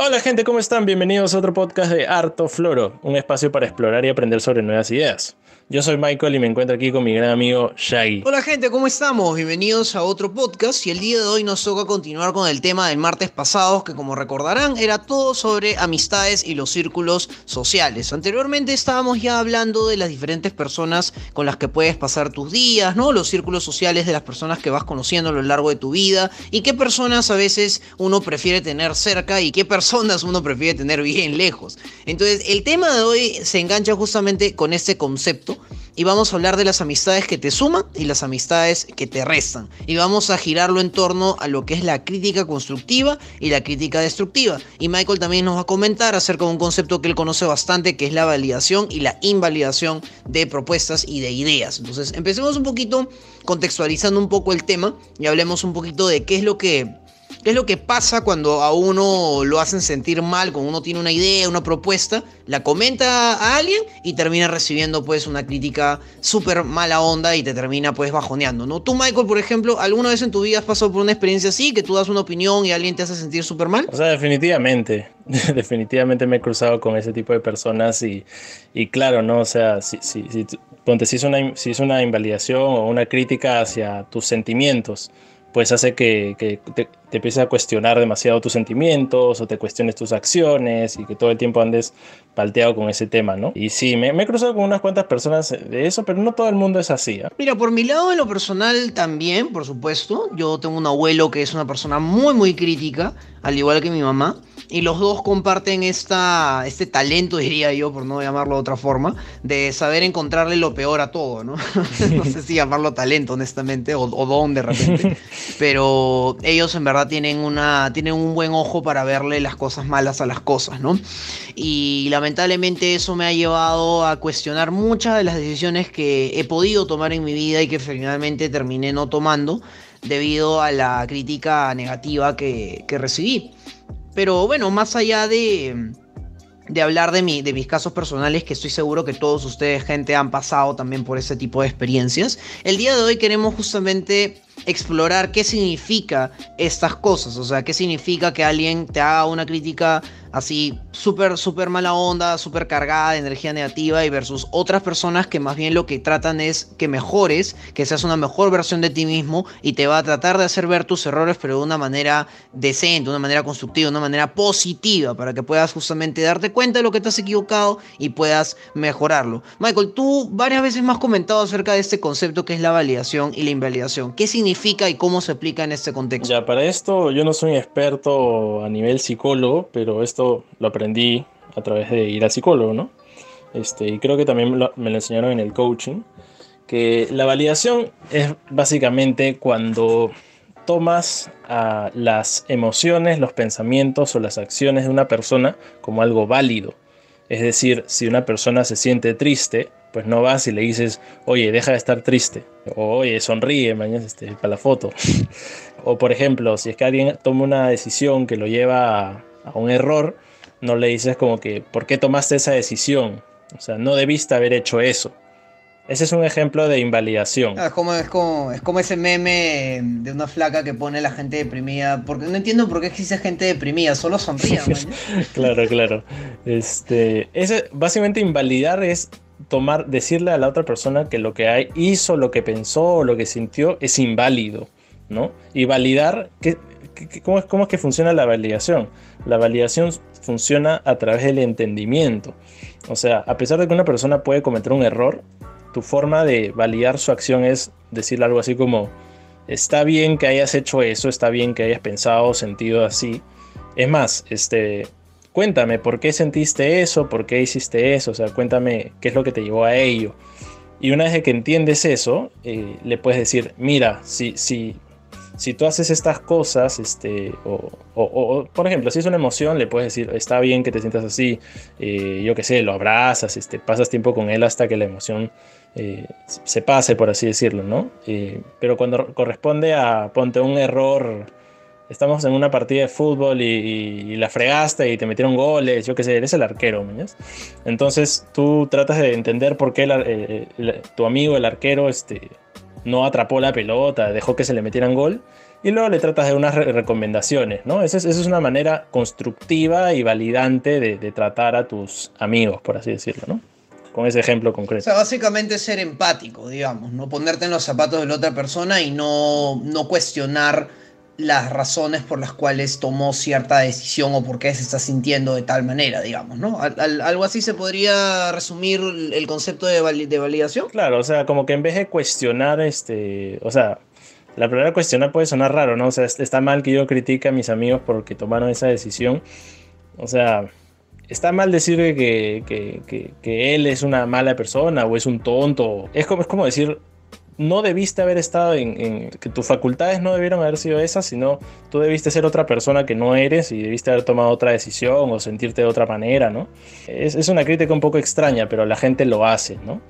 Hola gente, ¿cómo están? Bienvenidos a otro podcast de Harto Floro, un espacio para explorar y aprender sobre nuevas ideas. Yo soy Michael y me encuentro aquí con mi gran amigo Shaggy. Hola gente, ¿cómo estamos? Bienvenidos a otro podcast y el día de hoy nos toca continuar con el tema del martes pasado que como recordarán era todo sobre amistades y los círculos sociales. Anteriormente estábamos ya hablando de las diferentes personas con las que puedes pasar tus días, ¿no? Los círculos sociales de las personas que vas conociendo a lo largo de tu vida y qué personas a veces uno prefiere tener cerca y qué personas uno prefiere tener bien lejos. Entonces el tema de hoy se engancha justamente con este concepto y vamos a hablar de las amistades que te suman y las amistades que te restan. Y vamos a girarlo en torno a lo que es la crítica constructiva y la crítica destructiva. Y Michael también nos va a comentar acerca de un concepto que él conoce bastante, que es la validación y la invalidación de propuestas y de ideas. Entonces, empecemos un poquito contextualizando un poco el tema y hablemos un poquito de qué es lo que ¿Qué es lo que pasa cuando a uno lo hacen sentir mal, cuando uno tiene una idea, una propuesta, la comenta a alguien y termina recibiendo pues una crítica súper mala onda y te termina pues bajoneando, ¿no? Tú, Michael, por ejemplo, ¿alguna vez en tu vida has pasado por una experiencia así, que tú das una opinión y alguien te hace sentir súper mal? O sea, definitivamente, definitivamente me he cruzado con ese tipo de personas y, y claro, ¿no? O sea, si, si, si, ponte, si es, una, si es una invalidación o una crítica hacia tus sentimientos, pues hace que, te, empieces a cuestionar demasiado tus sentimientos o te cuestiones tus acciones y que todo el tiempo andes palteado con ese tema, ¿no? Y sí, me, me he cruzado con unas cuantas personas de eso, pero no todo el mundo es así. ¿eh? Mira, por mi lado, en lo personal también, por supuesto, yo tengo un abuelo que es una persona muy, muy crítica, al igual que mi mamá y los dos comparten esta, este talento, diría yo, por no llamarlo de otra forma, de saber encontrarle lo peor a todo, ¿no? no sé si llamarlo talento, honestamente, o, o, don de repente, pero ellos en verdad tienen, una, tienen un buen ojo para verle las cosas malas a las cosas, ¿no? Y lamentablemente eso me ha llevado a cuestionar muchas de las decisiones que he podido tomar en mi vida y que finalmente terminé no tomando debido a la crítica negativa que, que recibí. Pero bueno, más allá de, de hablar de, mi, de mis casos personales, que estoy seguro que todos ustedes, gente, han pasado también por ese tipo de experiencias, el día de hoy queremos justamente explorar qué significa estas cosas, o sea, qué significa que alguien te haga una crítica así súper, súper mala onda, súper cargada de energía negativa y versus otras personas que más bien lo que tratan es que mejores, que seas una mejor versión de ti mismo y te va a tratar de hacer ver tus errores pero de una manera decente, de una manera constructiva, de una manera positiva para que puedas justamente darte cuenta de lo que te has equivocado y puedas mejorarlo. Michael, tú varias veces me has comentado acerca de este concepto que es la validación y la invalidación. ¿Qué y cómo se aplica en este contexto? Ya, para esto yo no soy experto a nivel psicólogo, pero esto lo aprendí a través de ir al psicólogo, ¿no? Este, y creo que también me lo enseñaron en el coaching, que la validación es básicamente cuando tomas uh, las emociones, los pensamientos o las acciones de una persona como algo válido. Es decir, si una persona se siente triste, pues no vas y le dices, oye, deja de estar triste, o oye, sonríe, mañana este, para la foto. o por ejemplo, si es que alguien toma una decisión que lo lleva a, a un error, no le dices como que, ¿por qué tomaste esa decisión? O sea, no debiste haber hecho eso. Ese es un ejemplo de invalidación. Es, como, es, como, es como ese meme de una flaca que pone la gente deprimida. Porque no entiendo por qué existe gente deprimida, solo sonríe. claro, claro. Este, ese, básicamente invalidar es tomar, decirle a la otra persona que lo que hizo, lo que pensó o lo que sintió es inválido, ¿no? Y validar, que ¿cómo, ¿cómo es que funciona la validación? La validación funciona a través del entendimiento. O sea, a pesar de que una persona puede cometer un error, tu forma de validar su acción es decirle algo así como, está bien que hayas hecho eso, está bien que hayas pensado sentido así. Es más, este, cuéntame por qué sentiste eso, por qué hiciste eso, o sea, cuéntame qué es lo que te llevó a ello. Y una vez que entiendes eso, eh, le puedes decir, mira, si, si si tú haces estas cosas, este, o, o, o, por ejemplo, si es una emoción, le puedes decir, está bien que te sientas así, eh, yo qué sé, lo abrazas, este, pasas tiempo con él hasta que la emoción eh, se pase, por así decirlo, ¿no? Eh, pero cuando corresponde a, ponte un error, estamos en una partida de fútbol y, la fregaste y te metieron goles, yo qué sé, eres el arquero. Entonces tú tratas de entender por qué tu amigo, el arquero, este no atrapó la pelota, dejó que se le metieran gol y luego le tratas de unas recomendaciones, ¿no? Esa es, una manera constructiva y validante de, de, tratar a tus amigos, por así decirlo, ¿no? Con ese ejemplo concreto. O sea, básicamente ser empático, digamos, ¿no? Ponerte en los zapatos de la otra persona y no, no cuestionar las razones por las cuales tomó cierta decisión o por qué se está sintiendo de tal manera, digamos, ¿no? algo así se podría resumir el concepto de, de, validación. Claro, o sea, como que en vez de cuestionar, este, o sea, la palabra cuestionar puede sonar raro, ¿no? O sea, está mal que yo critique a mis amigos porque tomaron esa decisión. O sea, está mal decir que, que, que, él es una mala persona o es un tonto. Es como, es como decir, no debiste haber estado en, que tus facultades no debieron haber sido esas, sino tú debiste ser otra persona que no eres y debiste haber tomado otra decisión o sentirte de otra manera, ¿no? Es, es una crítica un poco extraña, pero la gente lo hace, ¿no?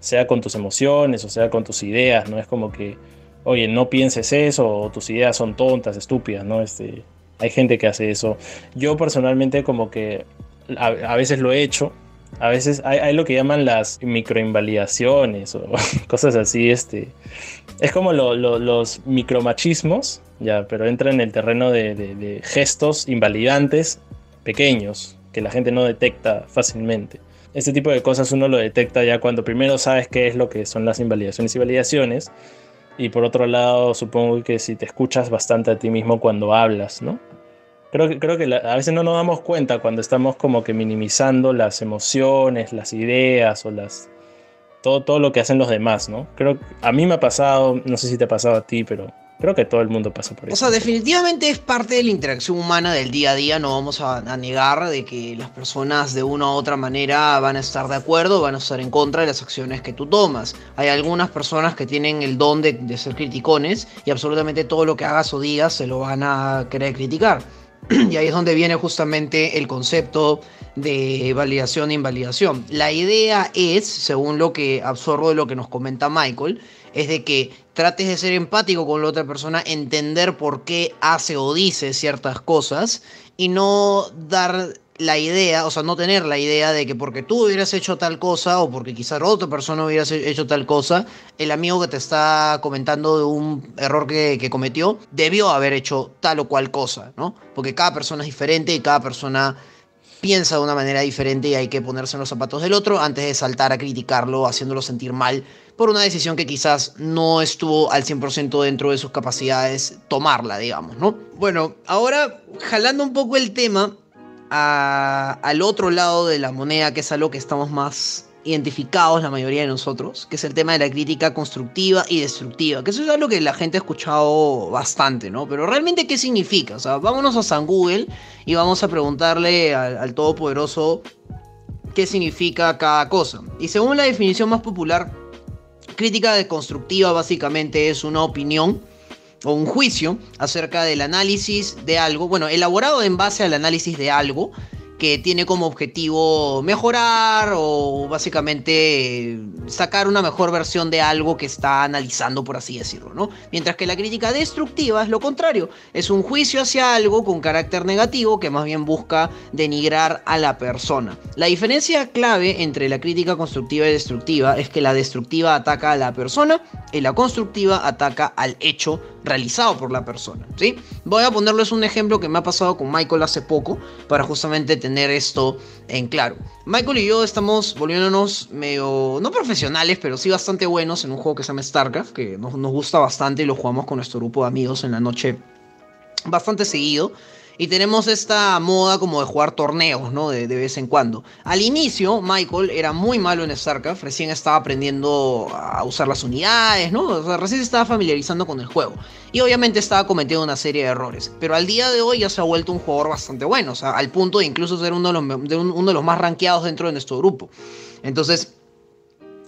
Sea con tus emociones o sea con tus ideas, ¿no? Es como que, oye, no pienses eso o tus ideas son tontas, estúpidas, ¿no? Este, hay gente que hace eso. Yo personalmente como que a, a veces lo he hecho, a veces hay, lo que llaman las microinvalidaciones o cosas así. Este, es como los micromachismos, ya, pero entra en el terreno de, gestos invalidantes pequeños que la gente no detecta fácilmente. Este tipo de cosas uno lo detecta ya cuando primero sabes qué es lo que son las invalidaciones y validaciones. Y por otro lado, supongo que si te escuchas bastante a ti mismo cuando hablas, ¿no? Creo que, creo que a veces no nos damos cuenta cuando estamos como que minimizando las emociones, las ideas o las todo, todo lo que hacen los demás, ¿no? Creo que a mí me ha pasado, no sé si te ha pasado a ti, pero creo que todo el mundo pasa por eso. O sea, definitivamente es parte de la interacción humana del día a día, no vamos a, negar de que las personas de una u otra manera van a estar de acuerdo, van a estar en contra de las acciones que tú tomas. Hay algunas personas que tienen el don de, de ser criticones y absolutamente todo lo que hagas o digas se lo van a querer criticar. Y ahí es donde viene justamente el concepto de validación e invalidación. La idea es, según lo que absorbo de lo que nos comenta Michael, es de que trates de ser empático con la otra persona, entender por qué hace o dice ciertas cosas y no dar la idea, o sea, no tener la idea de que porque tú hubieras hecho tal cosa o porque quizás otra persona hubiera hecho tal cosa, el amigo que te está comentando de un error que, que, cometió debió haber hecho tal o cual cosa, ¿no? Porque cada persona es diferente y cada persona piensa de una manera diferente y hay que ponerse en los zapatos del otro antes de saltar a criticarlo, haciéndolo sentir mal por una decisión que quizás no estuvo al 100% dentro de sus capacidades tomarla, digamos, ¿no? Bueno, ahora jalando un poco el tema, al otro lado de la moneda, que es algo que estamos más identificados la mayoría de nosotros, que es el tema de la crítica constructiva y destructiva, que eso es algo que la gente ha escuchado bastante, ¿no? Pero realmente, ¿qué significa? O sea, vámonos a San Google y vamos a preguntarle al, al Todopoderoso qué significa cada cosa. Y según la definición más popular, crítica deconstructiva básicamente es una opinión o un juicio acerca del análisis de algo, bueno, elaborado en base al análisis de algo que tiene como objetivo mejorar o básicamente sacar una mejor versión de algo que está analizando, por así decirlo, ¿no? Mientras que la crítica destructiva es lo contrario, es un juicio hacia algo con carácter negativo que más bien busca denigrar a la persona. La diferencia clave entre la crítica constructiva y destructiva es que la destructiva ataca a la persona y la constructiva ataca al hecho realizado por la persona, ¿sí? Voy a ponerles un ejemplo que me ha pasado con Michael hace poco para justamente tener esto en claro. Michael y yo estamos volviéndonos medio, no profesionales, pero sí bastante buenos en un juego que se llama StarCraft, que nos, nos gusta bastante y lo jugamos con nuestro grupo de amigos en la noche bastante seguido. Y tenemos esta moda como de jugar torneos, ¿no? De, vez en cuando. Al inicio, Michael era muy malo en StarCraft, recién estaba aprendiendo a usar las unidades, ¿no? O sea, recién se estaba familiarizando con el juego. Y obviamente estaba cometiendo una serie de errores. Pero al día de hoy ya se ha vuelto un jugador bastante bueno, o sea, al punto de incluso ser uno de los, de uno de los más rankeados dentro de nuestro grupo. Entonces,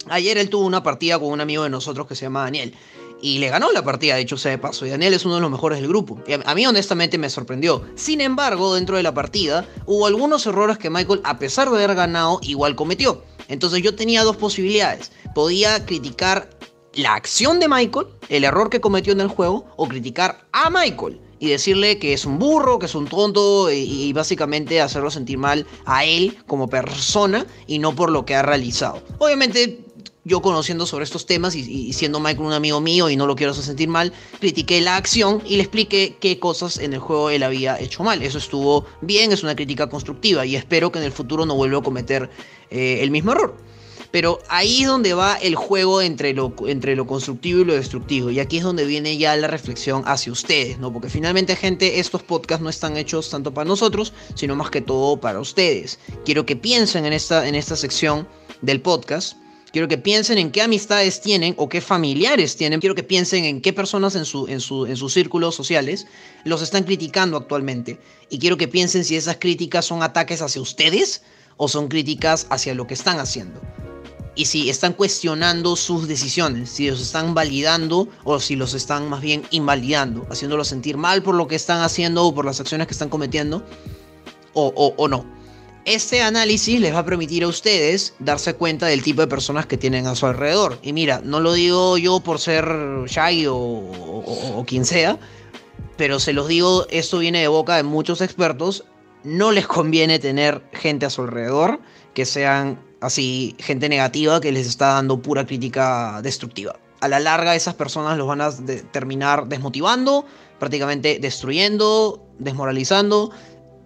ayer él tuvo una partida con un amigo de nosotros que se llama Daniel y le ganó la partida, de hecho sea de paso. Y Daniel es uno de los mejores del grupo. Y a, mí honestamente me sorprendió. Sin embargo, dentro de la partida hubo algunos errores que Michael, a pesar de haber ganado, igual cometió. Entonces yo tenía dos posibilidades. Podía criticar la acción de Michael, el error que cometió en el juego, o criticar a Michael y decirle que es un burro, que es un tonto y, básicamente hacerlo sentir mal a él como persona y no por lo que ha realizado. Obviamente yo conociendo sobre estos temas y, siendo Michael un amigo mío y no lo quiero hacer sentir mal, critiqué la acción y le expliqué qué cosas en el juego él había hecho mal. Eso estuvo bien, es una crítica constructiva y espero que en el futuro no vuelva a cometer eh, el mismo error. Pero ahí es donde va el juego entre lo, entre lo constructivo y lo destructivo. Y aquí es donde viene ya la reflexión hacia ustedes, ¿no? Porque finalmente, gente, estos podcasts no están hechos tanto para nosotros, sino más que todo para ustedes. Quiero que piensen en esta, en esta sección del podcast Quiero que piensen en qué amistades tienen o qué familiares tienen. Quiero que piensen en qué personas en, su, en, su, en sus círculos sociales los están criticando actualmente. Y quiero que piensen si esas críticas son ataques hacia ustedes o son críticas hacia lo que están haciendo. Y si están cuestionando sus decisiones, si los están validando o si los están más bien invalidando, haciéndolos sentir mal por lo que están haciendo o por las acciones que están cometiendo, o, o, o no. Este análisis les va a permitir a ustedes darse cuenta del tipo de personas que tienen a su alrededor. Y mira, no lo digo yo por ser Shaggy o, quien sea, pero se los digo, esto viene de boca de muchos expertos. No les conviene tener gente a su alrededor que sean así, gente negativa que les está dando pura crítica destructiva. A la larga esas personas los van a terminar desmotivando, prácticamente destruyendo, desmoralizando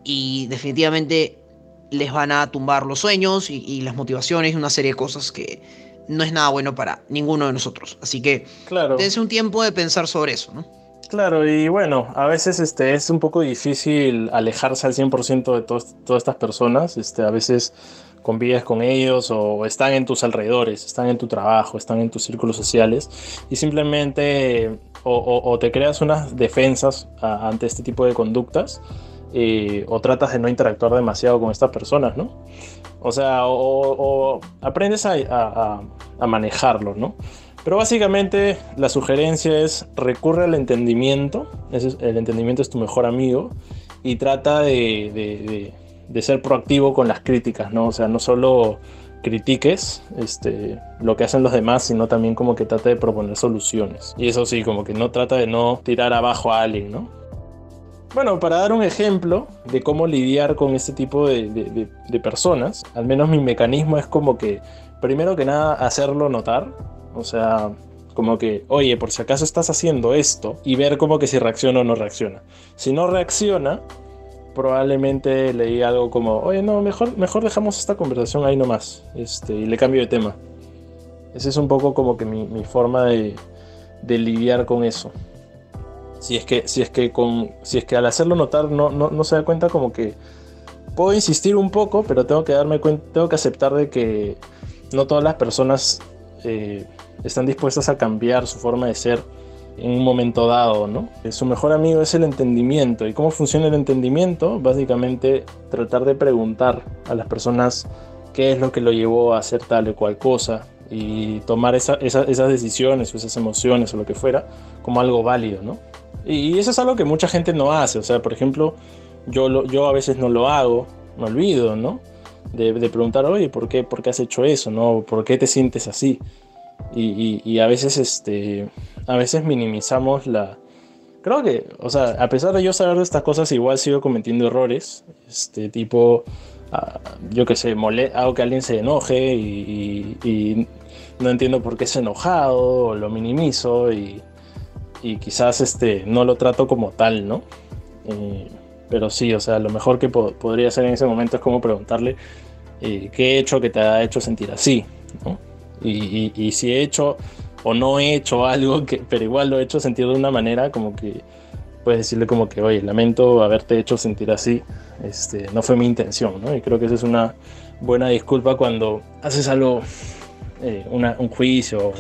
y definitivamente les van a tumbar los sueños y, las motivaciones y una serie de cosas que no es nada bueno para ninguno de nosotros. Así que claro. dense un tiempo de pensar sobre eso, ¿no? Claro, y bueno, a veces este, es un poco difícil alejarse al 100% de todas estas personas. Este, a veces convives con ellos o están en tus alrededores, están en tu trabajo, están en tus círculos sociales y simplemente o, te creas unas defensas ante este tipo de conductas eh, o tratas de no interactuar demasiado con estas personas, ¿no? O sea, o, aprendes a, manejarlo, ¿no? Pero básicamente la sugerencia es recurre al entendimiento, el entendimiento es tu mejor amigo y trata de, ser proactivo con las críticas, ¿no? O sea, no solo critiques este, lo que hacen los demás, sino también como que trata de proponer soluciones. Y eso sí, como que no trata de no tirar abajo a alguien, ¿no? Bueno, para dar un ejemplo de cómo lidiar con este tipo de, personas, al menos mi mecanismo es como que, primero que nada, hacerlo notar. O sea, como que, oye, por si acaso estás haciendo esto y ver como que si reacciona o no reacciona. Si no reacciona, probablemente le algo como, oye, no, mejor, mejor dejamos esta conversación ahí nomás este, y le cambio de tema. Esa es un poco como que mi, forma de lidiar con eso si es que, si es que, con, si es que al hacerlo notar no, no, se da cuenta como que puedo insistir un poco, pero tengo que darme cuenta, tengo que aceptar de que no todas las personas eh, están dispuestas a cambiar su forma de ser en un momento dado, ¿no? Su mejor amigo es el entendimiento. ¿Y cómo funciona el entendimiento? Básicamente tratar de preguntar a las personas qué es lo que lo llevó a hacer tal o cual cosa y tomar esas decisiones o esas emociones o lo que fuera como algo válido, ¿no? Y eso es algo que mucha gente no hace. O sea, por ejemplo, yo, yo a veces no lo hago, me olvido, ¿no? De, preguntar, oye, ¿por qué, ¿por qué has hecho eso? ¿no? ¿Por qué te sientes así? Y, a veces, este, a veces minimizamos la... Creo que, o sea, a pesar de yo saber de estas cosas, igual sigo cometiendo errores. Este tipo, yo qué sé, hago que alguien se enoje y, y, no entiendo por qué ha enojado, o lo minimizo y y quizás este, no lo trato como tal, ¿no? Eh, pero sí, o sea, lo mejor que podría hacer en ese momento es como preguntarle eh, qué he hecho que te ha hecho sentir así, ¿no? Y, si he hecho o no he hecho algo, que, pero igual lo he hecho sentir de una manera como que puedes decirle como que, oye, lamento haberte hecho sentir así, este, no fue mi intención, ¿no? Y creo que esa es una buena disculpa cuando haces algo, eh, un juicio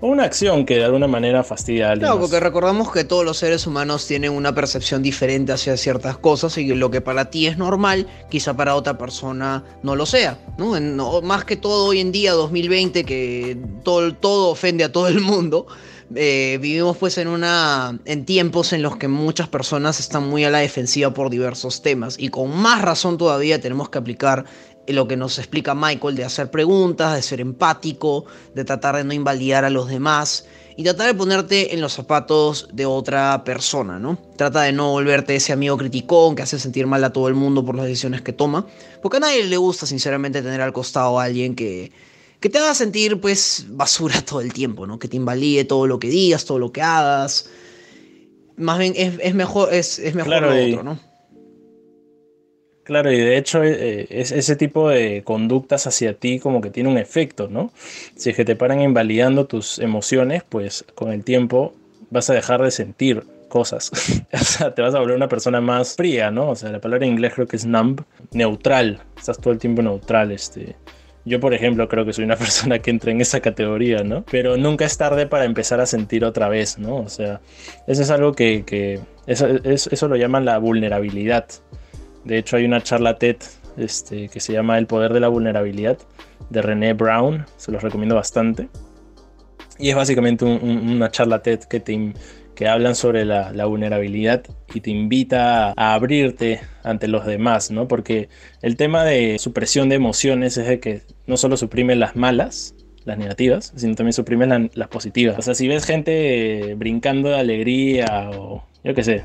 una acción que de alguna manera fastidia a alguien. Claro, porque recordamos que todos los seres humanos tienen una percepción diferente hacia ciertas cosas y lo que para ti es normal, quizá para otra persona no lo sea. ¿no? más que todo hoy en día, 2020, que todo, todo ofende a todo el mundo. Eh, vivimos pues en una en tiempos en los que muchas personas están muy a la defensiva por diversos temas y con más razón todavía tenemos que aplicar lo que nos explica Michael de hacer preguntas, de ser empático, de tratar de no invalidar a los demás y tratar de ponerte en los zapatos de otra persona, ¿no? Trata de no volverte ese amigo criticón que hace sentir mal a todo el mundo por las decisiones que toma, porque a nadie le gusta sinceramente tener al costado a alguien que, que te haga sentir pues basura todo el tiempo, ¿no? Que te invalide todo lo que digas, todo lo que hagas. Más bien es, mejor, es, mejor lo otro, ¿no? Claro, y de hecho eh, es, ese tipo de conductas hacia ti como que tiene un efecto, ¿no? Si es que te paran invalidando tus emociones, pues con el tiempo vas a dejar de sentir cosas. o sea, te vas a volver una persona más fría, ¿no? O sea, la palabra en inglés creo que es numb, neutral. Estás todo el tiempo neutral, este. Yo, por ejemplo, creo que soy una persona que entra en esa categoría, ¿no? Pero nunca es tarde para empezar a sentir otra vez, ¿no? O sea, eso es algo que, eso, lo llaman la vulnerabilidad. De hecho, hay una charla TED este, que se llama El poder de la vulnerabilidad de René Brown, se los recomiendo bastante. Y es básicamente una charla TED que te, que hablan sobre la, vulnerabilidad y te invita a abrirte ante los demás, ¿no? Porque el tema de supresión de emociones es de que no solo suprime las malas, las negativas, sino también suprime las positivas. O sea, si ves gente brincando de alegría o yo qué sé,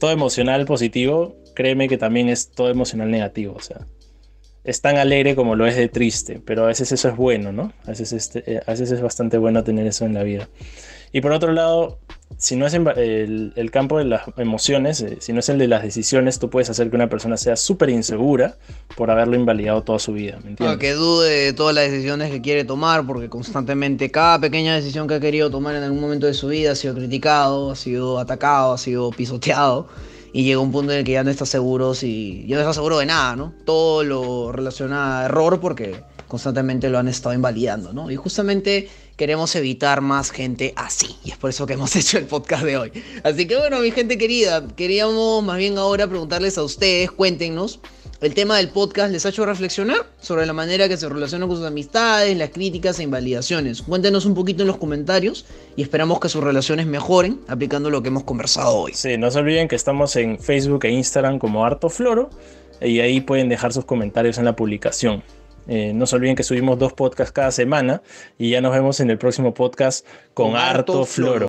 todo emocional positivo, créeme que también es todo emocional negativo, o sea, es tan alegre como lo es de triste, pero a veces eso es bueno, ¿no? A veces, este, eh, es bastante bueno tener eso en la vida. Y por otro lado, si no es el, campo de las emociones, eh, si no es el de las decisiones, tú puedes hacer que una persona sea súper insegura por haberlo invalidado toda su vida. ¿me que dude de todas las decisiones que quiere tomar, porque constantemente cada pequeña decisión que ha querido tomar en algún momento de su vida ha sido criticado, ha sido atacado, ha sido pisoteado. Y llega un punto en el que ya no está seguro si. Ya no está seguro de nada, ¿no? Todo lo relaciona a error porque constantemente lo han estado invalidando, ¿no? Y justamente queremos evitar más gente así. Y es por eso que hemos hecho el podcast de hoy. Así que bueno, mi gente querida, queríamos más bien ahora preguntarles a ustedes, cuéntenos. El tema del podcast les ha hecho reflexionar sobre la manera que se relacionan con sus amistades, las críticas e invalidaciones. Cuéntenos un poquito en los comentarios y esperamos que sus relaciones mejoren aplicando lo que hemos conversado hoy. Sí, no se olviden que estamos en Facebook e Instagram como Harto Floro y ahí pueden dejar sus comentarios en la publicación. Eh, no se olviden que subimos dos podcasts cada semana y ya nos vemos en el próximo podcast con, harto, Floro.